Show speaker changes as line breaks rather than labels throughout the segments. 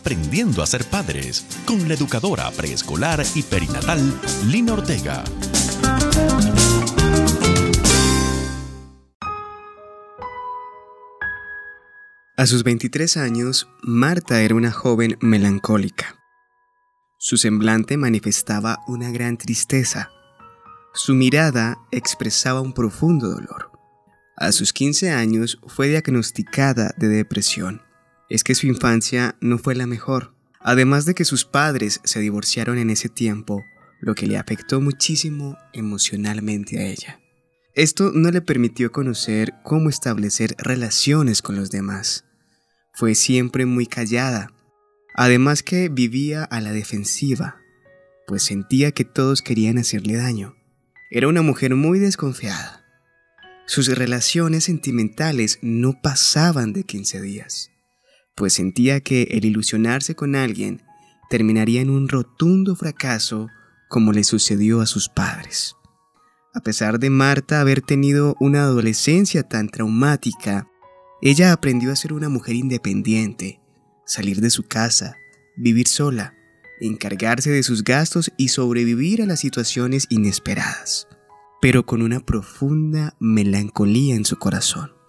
Aprendiendo a ser padres con la educadora preescolar y perinatal Lina Ortega.
A sus 23 años, Marta era una joven melancólica. Su semblante manifestaba una gran tristeza. Su mirada expresaba un profundo dolor. A sus 15 años fue diagnosticada de depresión. Es que su infancia no fue la mejor. Además de que sus padres se divorciaron en ese tiempo, lo que le afectó muchísimo emocionalmente a ella. Esto no le permitió conocer cómo establecer relaciones con los demás. Fue siempre muy callada, además que vivía a la defensiva, pues sentía que todos querían hacerle daño. Era una mujer muy desconfiada. Sus relaciones sentimentales no pasaban de 15 días, pues sentía que el ilusionarse con alguien terminaría en un rotundo fracaso como le sucedió a sus padres. A pesar de Marta haber tenido una adolescencia tan traumática, ella aprendió a ser una mujer independiente, salir de su casa, vivir sola, encargarse de sus gastos y sobrevivir a las situaciones inesperadas, pero con una profunda melancolía en su corazón.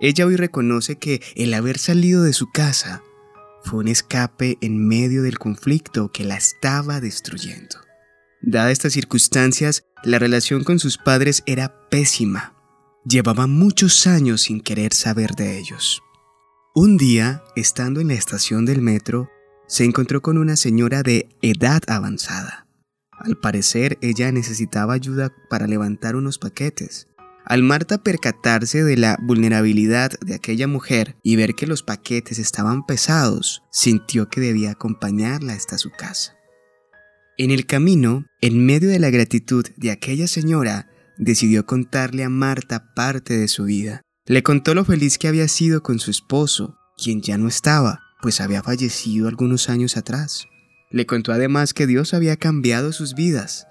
Ella hoy reconoce que el haber salido de su casa fue un escape en medio del conflicto que la estaba destruyendo. Dada estas circunstancias, la relación con sus padres era pésima Llevaba muchos años sin querer saber de ellos. Un día, estando en la estación del metro, se encontró con una señora de edad avanzada. Al parecer, ella necesitaba ayuda para levantar unos paquetes. Al Marta percatarse de la vulnerabilidad de aquella mujer y ver que los paquetes estaban pesados, sintió que debía acompañarla hasta su casa. En el camino, en medio de la gratitud de aquella señora, decidió contarle a Marta parte de su vida. Le contó lo feliz que había sido con su esposo, quien ya no estaba, pues había fallecido algunos años atrás. Le contó además que Dios había cambiado sus vidas,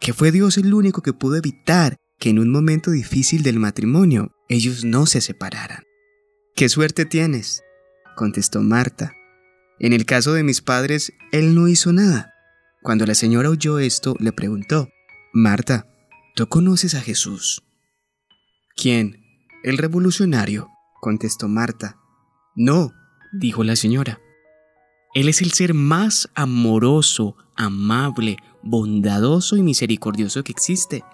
que fue Dios el único que pudo evitar que en un momento difícil del matrimonio ellos no se separaran. ¿Qué suerte tienes? contestó Marta. En el caso de mis padres, él no hizo nada. Cuando la señora oyó esto, le preguntó, Marta, ¿Tú conoces a Jesús? ¿Quién? El revolucionario, contestó Marta. No, dijo la señora. Él es el ser más amoroso, amable, bondadoso y misericordioso que existe.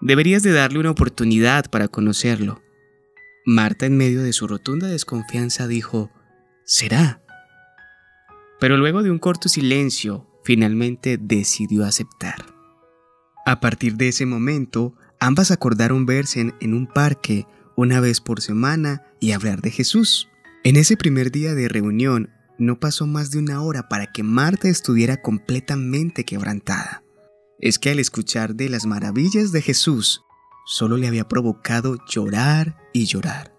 Deberías de darle una oportunidad para conocerlo. Marta, en medio de su rotunda desconfianza, dijo, ¿será? Pero luego de un corto silencio, finalmente decidió aceptar. A partir de ese momento, ambas acordaron verse en, un parque una vez por semana y hablar de Jesús. En ese primer día de reunión, no pasó más de una hora para que Marta estuviera completamente quebrantada. Es que al escuchar de las maravillas de Jesús, solo le había provocado llorar y llorar.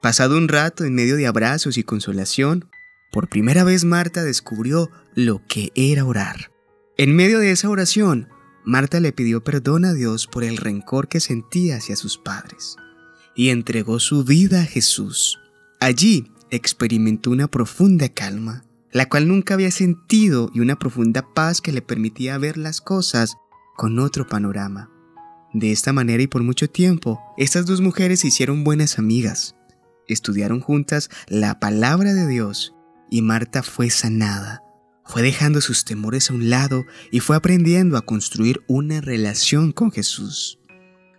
Pasado un rato en medio de abrazos y consolación, por primera vez Marta descubrió lo que era orar. En medio de esa oración, Marta le pidió perdón a Dios por el rencor que sentía hacia sus padres y entregó su vida a Jesús. Allí experimentó una profunda calma, la cual nunca había sentido y una profunda paz que le permitía ver las cosas con otro panorama. De esta manera y por mucho tiempo, estas dos mujeres se hicieron buenas amigas, estudiaron juntas la palabra de Dios y Marta fue sanada fue dejando sus temores a un lado y fue aprendiendo a construir una relación con Jesús.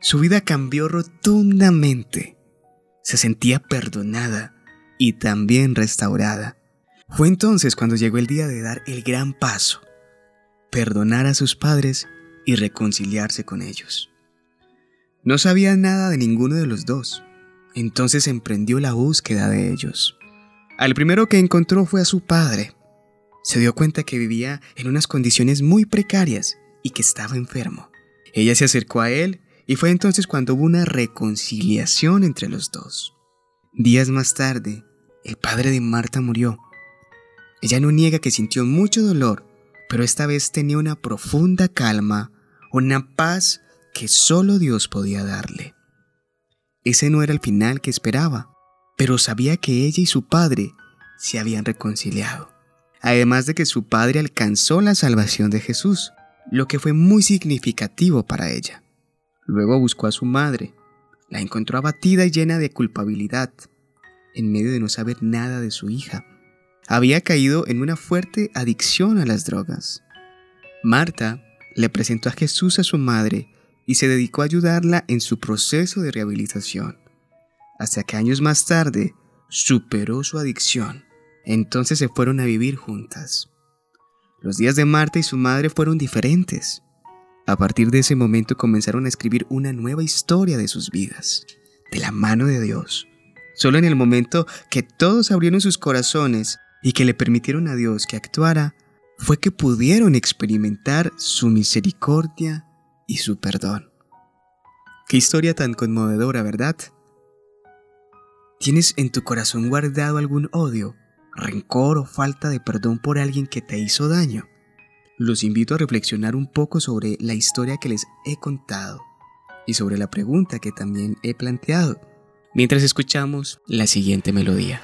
Su vida cambió rotundamente. Se sentía perdonada y también restaurada. Fue entonces cuando llegó el día de dar el gran paso, perdonar a sus padres y reconciliarse con ellos. No sabía nada de ninguno de los dos, entonces emprendió la búsqueda de ellos. Al primero que encontró fue a su padre, se dio cuenta que vivía en unas condiciones muy precarias y que estaba enfermo. Ella se acercó a él y fue entonces cuando hubo una reconciliación entre los dos. Días más tarde, el padre de Marta murió. Ella no niega que sintió mucho dolor, pero esta vez tenía una profunda calma, una paz que solo Dios podía darle. Ese no era el final que esperaba, pero sabía que ella y su padre se habían reconciliado. además de que su padre alcanzó la salvación de Jesús, lo que fue muy significativo para ella. Luego buscó a su madre, la encontró abatida y llena de culpabilidad, en medio de no saber nada de su hija. Había caído en una fuerte adicción a las drogas. Marta le presentó a Jesús a su madre y se dedicó a ayudarla en su proceso de rehabilitación, hasta que años más tarde superó su adicción. Entonces se fueron a vivir juntas. Los días de Marta y su madre fueron diferentes. A partir de ese momento comenzaron a escribir una nueva historia de sus vidas, de la mano de Dios. Solo en el momento que todos abrieron sus corazones y que le permitieron a Dios que actuara, fue que pudieron experimentar su misericordia y su perdón. Qué historia tan conmovedora, ¿verdad? ¿Tienes en tu corazón guardado algún odio, rencor o falta de perdón por alguien que te hizo daño? Los invito a reflexionar un poco sobre la historia que les he contado y sobre la pregunta que también he planteado mientras escuchamos la siguiente melodía.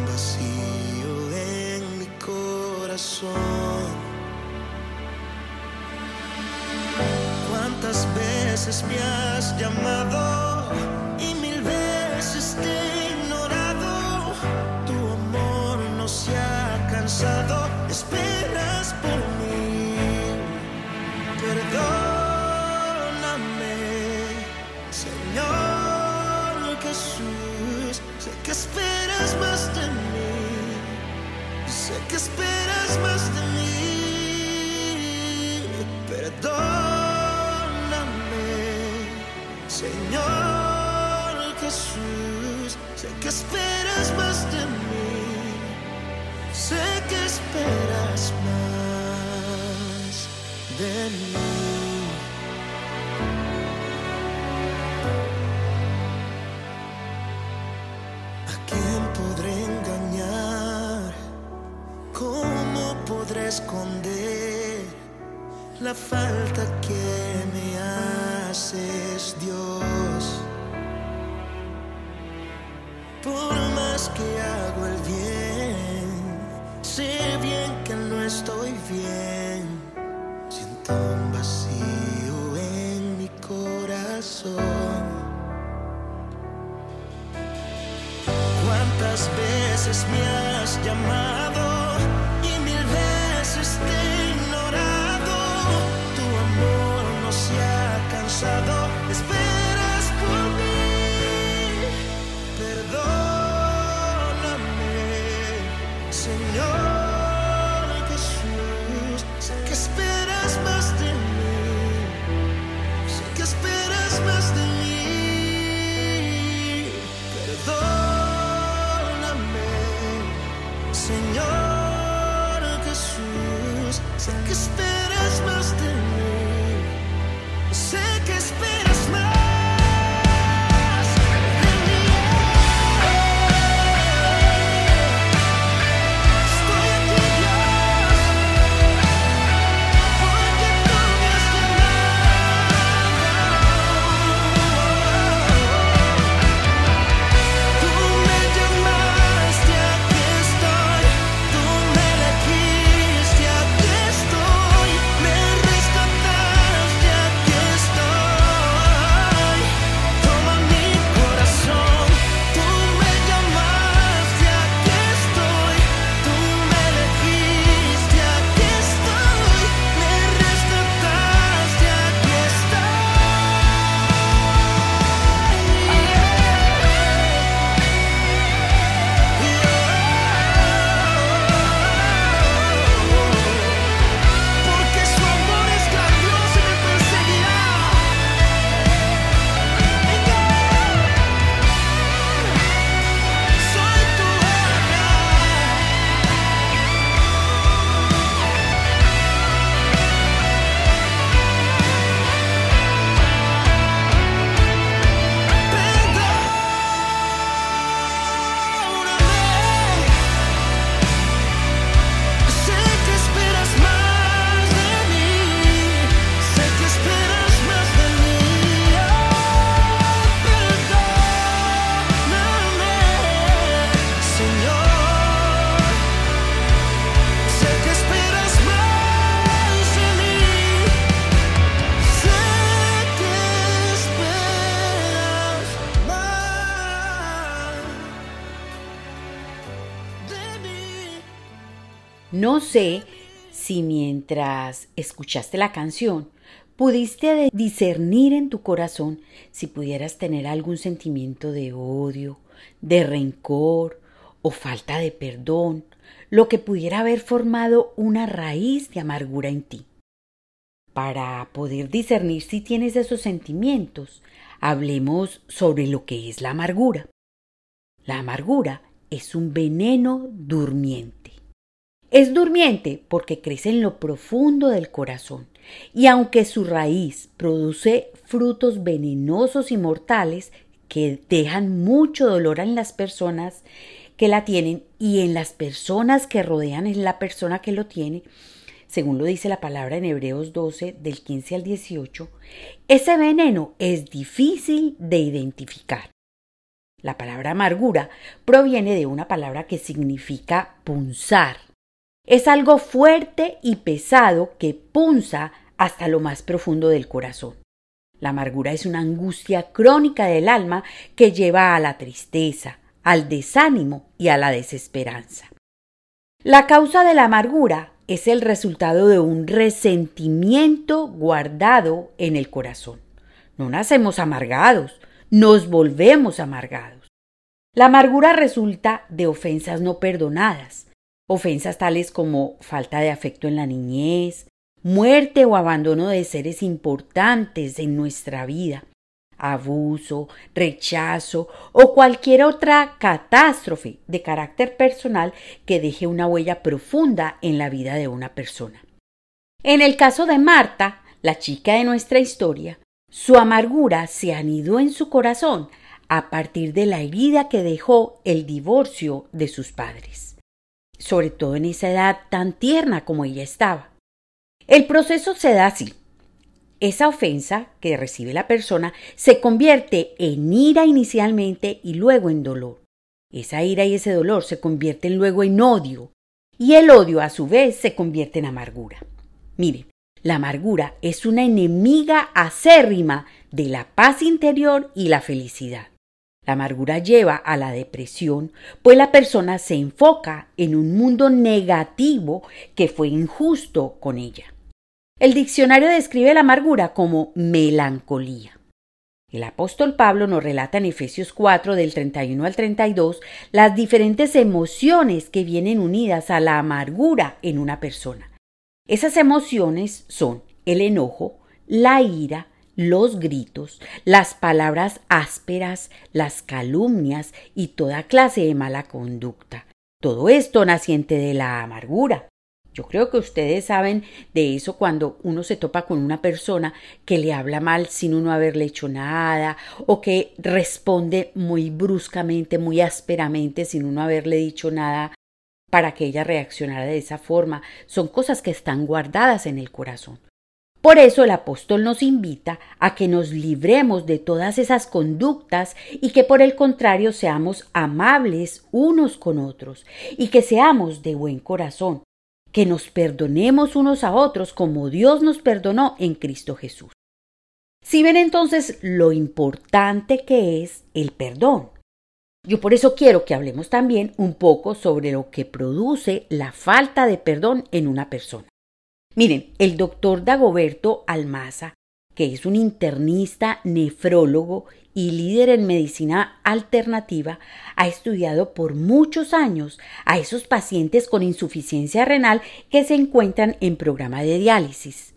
veces me has llamado y mil veces te he ignorado. Tu amor no se ha cansado, esperas por mí. Perdóname, Señor Jesús. Sé que esperas más de mí. Sé que esperas más de mí. Perdóname. Señor Jesús, sé que esperas más de mí, esconder la falta que me haces, Dios. Por más que hago el bien, sé bien que no estoy bien. Siento un vacío en mi corazón. ¿Cuántas veces me has llamado sé
si mientras escuchaste la canción pudiste discernir en tu corazón si pudieras tener algún sentimiento de odio, de rencor o falta de perdón, lo que pudiera haber formado una raíz de amargura en ti. Para poder discernir si tienes esos sentimientos, hablemos sobre lo que es la amargura. La amargura es un veneno durmiente. Es durmiente porque crece en lo profundo del corazón y aunque su raíz produce frutos venenosos y mortales que dejan mucho dolor en las personas que la tienen y en las personas que rodean a la persona que lo tiene, según lo dice la palabra en Hebreos 12 del 15 al 18, ese veneno es difícil de identificar. La palabra amargura proviene de una palabra que significa punzar. Es algo fuerte y pesado que punza hasta lo más profundo del corazón. La amargura es una angustia crónica del alma que lleva a la tristeza, al desánimo y a la desesperanza. La causa de la amargura es el resultado de un resentimiento guardado en el corazón. No nacemos amargados, nos volvemos amargados. La amargura resulta de ofensas no perdonadas, ofensas tales como falta de afecto en la niñez, muerte o abandono de seres importantes en nuestra vida, abuso, rechazo o cualquier otra catástrofe de carácter personal que deje una huella profunda en la vida de una persona. En el caso de Marta, la chica de nuestra historia, su amargura se anidó en su corazón a partir de la herida que dejó el divorcio de sus padres, sobre todo en esa edad tan tierna como ella estaba. El proceso se da así. Esa ofensa que recibe la persona se convierte en ira inicialmente y luego en dolor. Esa ira y ese dolor se convierten luego en odio y el odio a su vez se convierte en amargura. Miren, la amargura es una enemiga acérrima de la paz interior y la felicidad. La amargura lleva a la depresión, pues la persona se enfoca en un mundo negativo que fue injusto con ella. El diccionario describe la amargura como melancolía. El apóstol Pablo nos relata en Efesios 4 del 31 al 32 las diferentes emociones que vienen unidas a la amargura en una persona. Esas emociones son el enojo, la ira, los gritos, las palabras ásperas, las calumnias y toda clase de mala conducta. Todo esto naciente de la amargura. Yo creo que ustedes saben de eso cuando uno se topa con una persona que le habla mal sin uno haberle hecho nada o que responde muy bruscamente, muy ásperamente sin uno haberle dicho nada para que ella reaccionara de esa forma. Son cosas que están guardadas en el corazón. Por eso el apóstol nos invita a que nos libremos de todas esas conductas y que por el contrario seamos amables unos con otros y que seamos de buen corazón que nos perdonemos unos a otros como Dios nos perdonó en Cristo Jesús. Si ven entonces lo importante que es el perdón. Yo por eso quiero que hablemos también un poco sobre lo que produce la falta de perdón en una persona. Miren, el doctor Dagoberto Almaza, que es un internista nefrólogo y líder en medicina alternativa, ha estudiado por muchos años a esos pacientes con insuficiencia renal que se encuentran en programa de diálisis.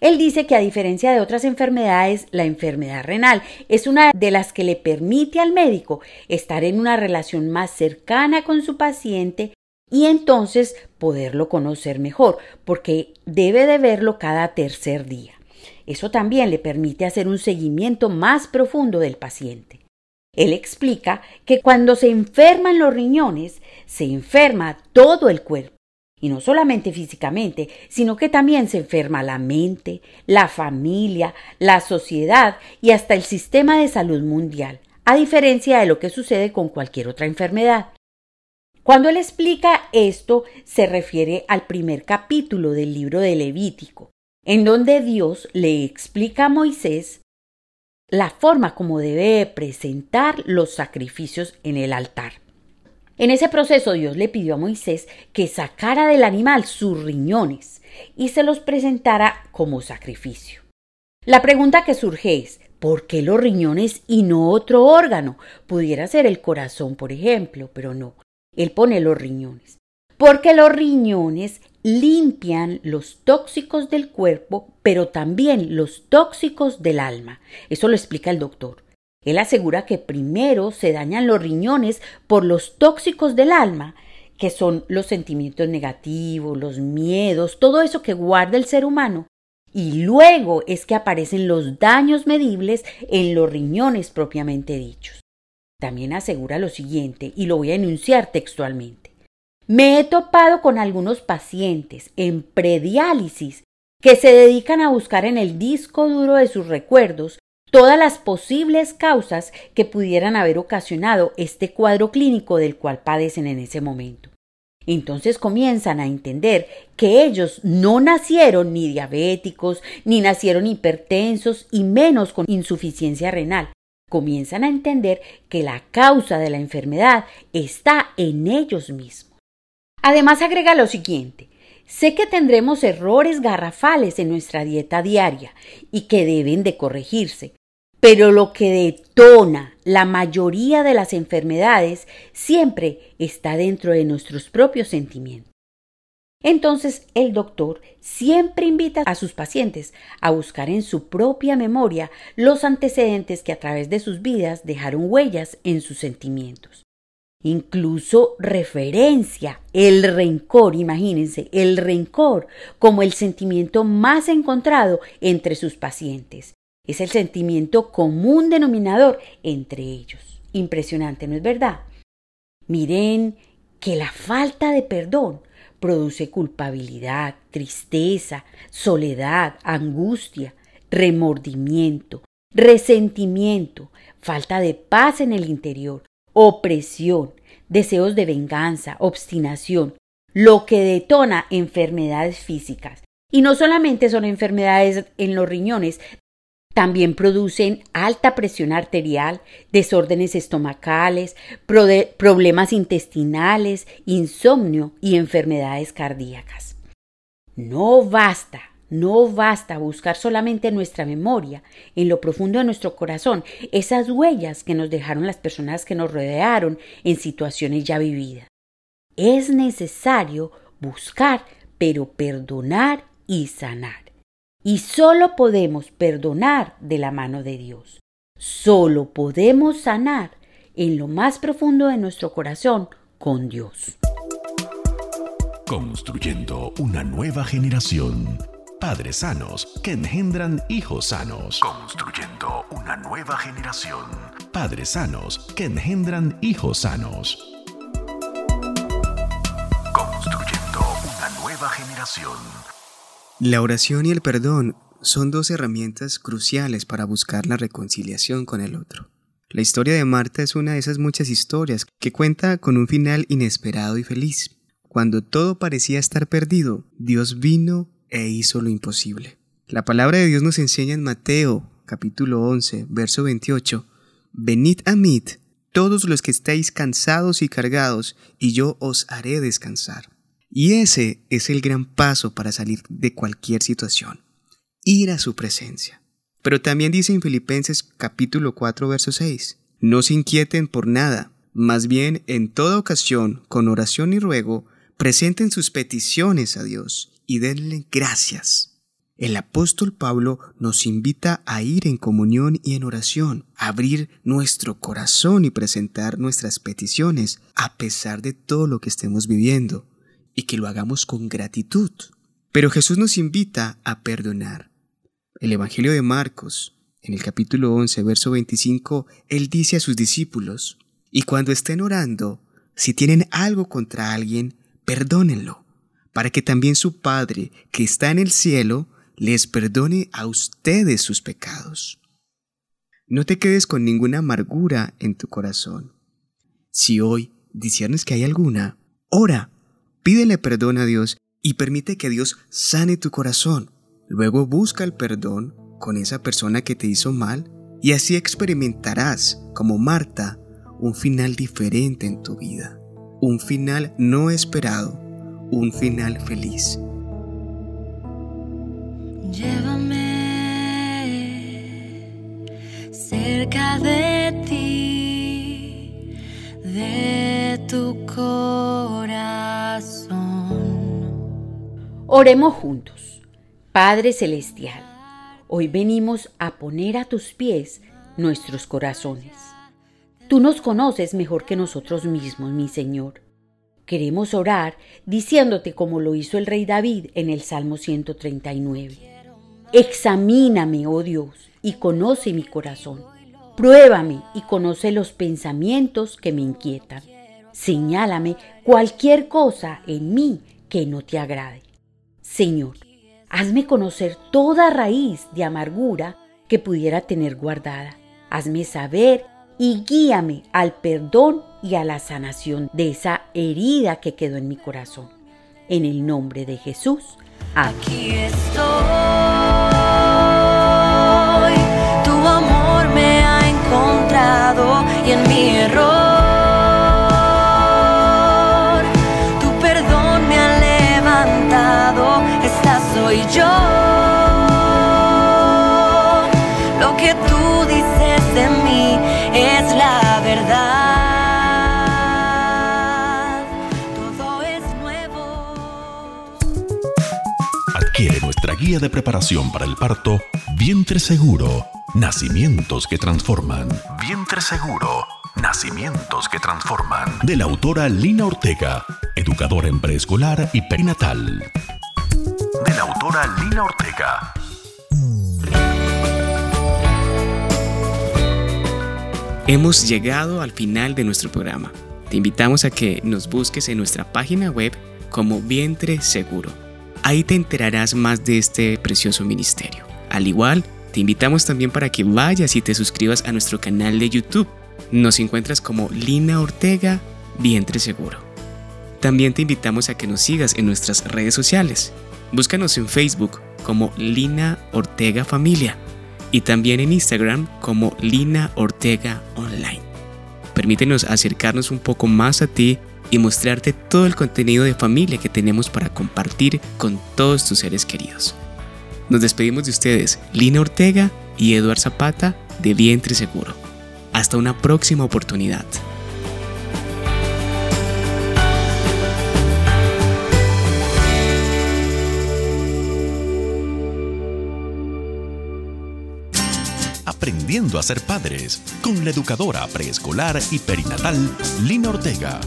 Él dice que a diferencia de otras enfermedades, la enfermedad renal es una de las que le permite al médico estar en una relación más cercana con su paciente y entonces poderlo conocer mejor, porque debe de verlo cada tercer día. Eso también le permite hacer un seguimiento más profundo del paciente. Él explica que cuando se enferman los riñones, se enferma todo el cuerpo. Y no solamente físicamente, sino que también se enferma la mente, la familia, la sociedad y hasta el sistema de salud mundial, a diferencia de lo que sucede con cualquier otra enfermedad. Cuando él explica esto, se refiere al primer capítulo del libro de Levítico, en donde Dios le explica a Moisés la forma como debe presentar los sacrificios en el altar. En ese proceso Dios le pidió a Moisés que sacara del animal sus riñones y se los presentara como sacrificio. La pregunta que surge es, ¿por qué los riñones y no otro órgano? Pudiera ser el corazón, por ejemplo, pero no. Él pone los riñones. Porque los riñones limpian los tóxicos del cuerpo, pero también los tóxicos del alma. Eso lo explica el doctor. Él asegura que primero se dañan los riñones por los tóxicos del alma, que son los sentimientos negativos, los miedos, todo eso que guarda el ser humano, y luego es que aparecen los daños medibles en los riñones propiamente dichos. También asegura lo siguiente, y lo voy a enunciar textualmente. Me he topado con algunos pacientes en prediálisis que se dedican a buscar en el disco duro de sus recuerdos todas las posibles causas que pudieran haber ocasionado este cuadro clínico del cual padecen en ese momento. Entonces comienzan a entender que ellos no nacieron ni diabéticos, ni nacieron hipertensos y menos con insuficiencia renal. Comienzan a entender que la causa de la enfermedad está en ellos mismos. Además agrega lo siguiente, Sé que tendremos errores garrafales en nuestra dieta diaria y que deben de corregirse, pero lo que detona la mayoría de las enfermedades siempre está dentro de nuestros propios sentimientos. Entonces el doctor siempre invita a sus pacientes a buscar en su propia memoria los antecedentes que a través de sus vidas dejaron huellas en sus sentimientos. Incluso referencia el rencor, imagínense, el rencor como el sentimiento más encontrado entre sus pacientes. Es el sentimiento común denominador entre ellos. Impresionante, ¿no es verdad? Miren que la falta de perdón produce culpabilidad, tristeza, soledad, angustia, remordimiento, resentimiento, falta de paz en el interior, opresión, deseos de venganza, obstinación, lo que detona enfermedades físicas. Y no solamente son enfermedades en los riñones, también producen alta presión arterial, desórdenes estomacales, problemas intestinales, insomnio y enfermedades cardíacas. No basta, no basta buscar solamente en nuestra memoria, en lo profundo de nuestro corazón, esas huellas que nos dejaron las personas que nos rodearon en situaciones ya vividas. Es necesario buscar, pero perdonar y sanar. Y solo podemos perdonar de la mano de Dios. Solo podemos sanar en lo más profundo de nuestro corazón con Dios.
Construyendo una nueva generación. Padres sanos que engendran hijos sanos. Construyendo una nueva generación. Padres sanos que engendran hijos sanos. Construyendo una nueva generación.
La oración y el perdón son dos herramientas cruciales para buscar la reconciliación con el otro. La historia de Marta es una de esas muchas historias que cuenta con un final inesperado y feliz. Cuando todo parecía estar perdido, Dios vino e hizo lo imposible. La palabra de Dios nos enseña en Mateo capítulo 11, verso 28, Venid a mí todos los que estáis cansados y cargados, y yo os haré descansar. Y ese es el gran paso para salir de cualquier situación, ir a su presencia. Pero también dice en Filipenses capítulo 4 verso 6, no se inquieten por nada, más bien en toda ocasión, con oración y ruego, presenten sus peticiones a Dios y denle gracias. El apóstol Pablo nos invita a ir en comunión y en oración, a abrir nuestro corazón y presentar nuestras peticiones a pesar de todo lo que estemos viviendo y que lo hagamos con gratitud. Pero Jesús nos invita a perdonar. El Evangelio de Marcos, en el capítulo 11, verso 25, Él dice a sus discípulos, y cuando estén orando, si tienen algo contra alguien, perdónenlo, para que también su Padre, que está en el cielo, les perdone a ustedes sus pecados. No te quedes con ninguna amargura en tu corazón. Si hoy disiernes que hay alguna, ora Pídele perdón a Dios y permite que Dios sane tu corazón. Luego busca el perdón con esa persona que te hizo mal y así experimentarás, como Marta, un final diferente en tu vida. un final no esperado, un final feliz.
Llévame cerca de
Oremos juntos. Padre Celestial, hoy venimos a poner a tus pies nuestros corazones. Tú nos conoces mejor que nosotros mismos, mi Señor. Queremos orar diciéndote como lo hizo el rey David en el Salmo 139. Examíname, oh Dios, y conoce mi corazón. Pruébame y conoce los pensamientos que me inquietan. Señálame cualquier cosa en mí que no te agrade. Señor, hazme conocer toda raíz de amargura que pudiera tener guardada. Hazme saber y guíame al perdón y a la sanación de esa herida que quedó en mi corazón. En el nombre de Jesús.
Aquí estoy, tu amor me ha encontrado y en mi error
Adquiere nuestra guía de preparación para el parto Vientre Seguro. Nacimientos que transforman. Vientre Seguro. Nacimientos que transforman. De la autora Lina Ortega, educadora en preescolar y perinatal. De la autora Lina Ortega.
Hemos llegado al final de nuestro programa. Te invitamos a que nos busques en nuestra página web como Vientre Seguro. Ahí te enterarás más de este precioso ministerio. Al igual, te invitamos también para que vayas y te suscribas a nuestro canal de YouTube. Nos encuentras como Lina Ortega Vientre Seguro. También te invitamos a que nos sigas en nuestras redes sociales. Búscanos en Facebook como Lina Ortega Familia y también en Instagram como Lina Ortega Online. Permítenos acercarnos un poco más a ti y mostrarte todo el contenido de familia que tenemos para compartir con todos tus seres queridos. Nos despedimos de ustedes, Lina Ortega y Eduard Zapata de Vientre Seguro. Hasta una próxima oportunidad.
Aprendiendo a ser padres con la educadora preescolar y perinatal Lina Ortega.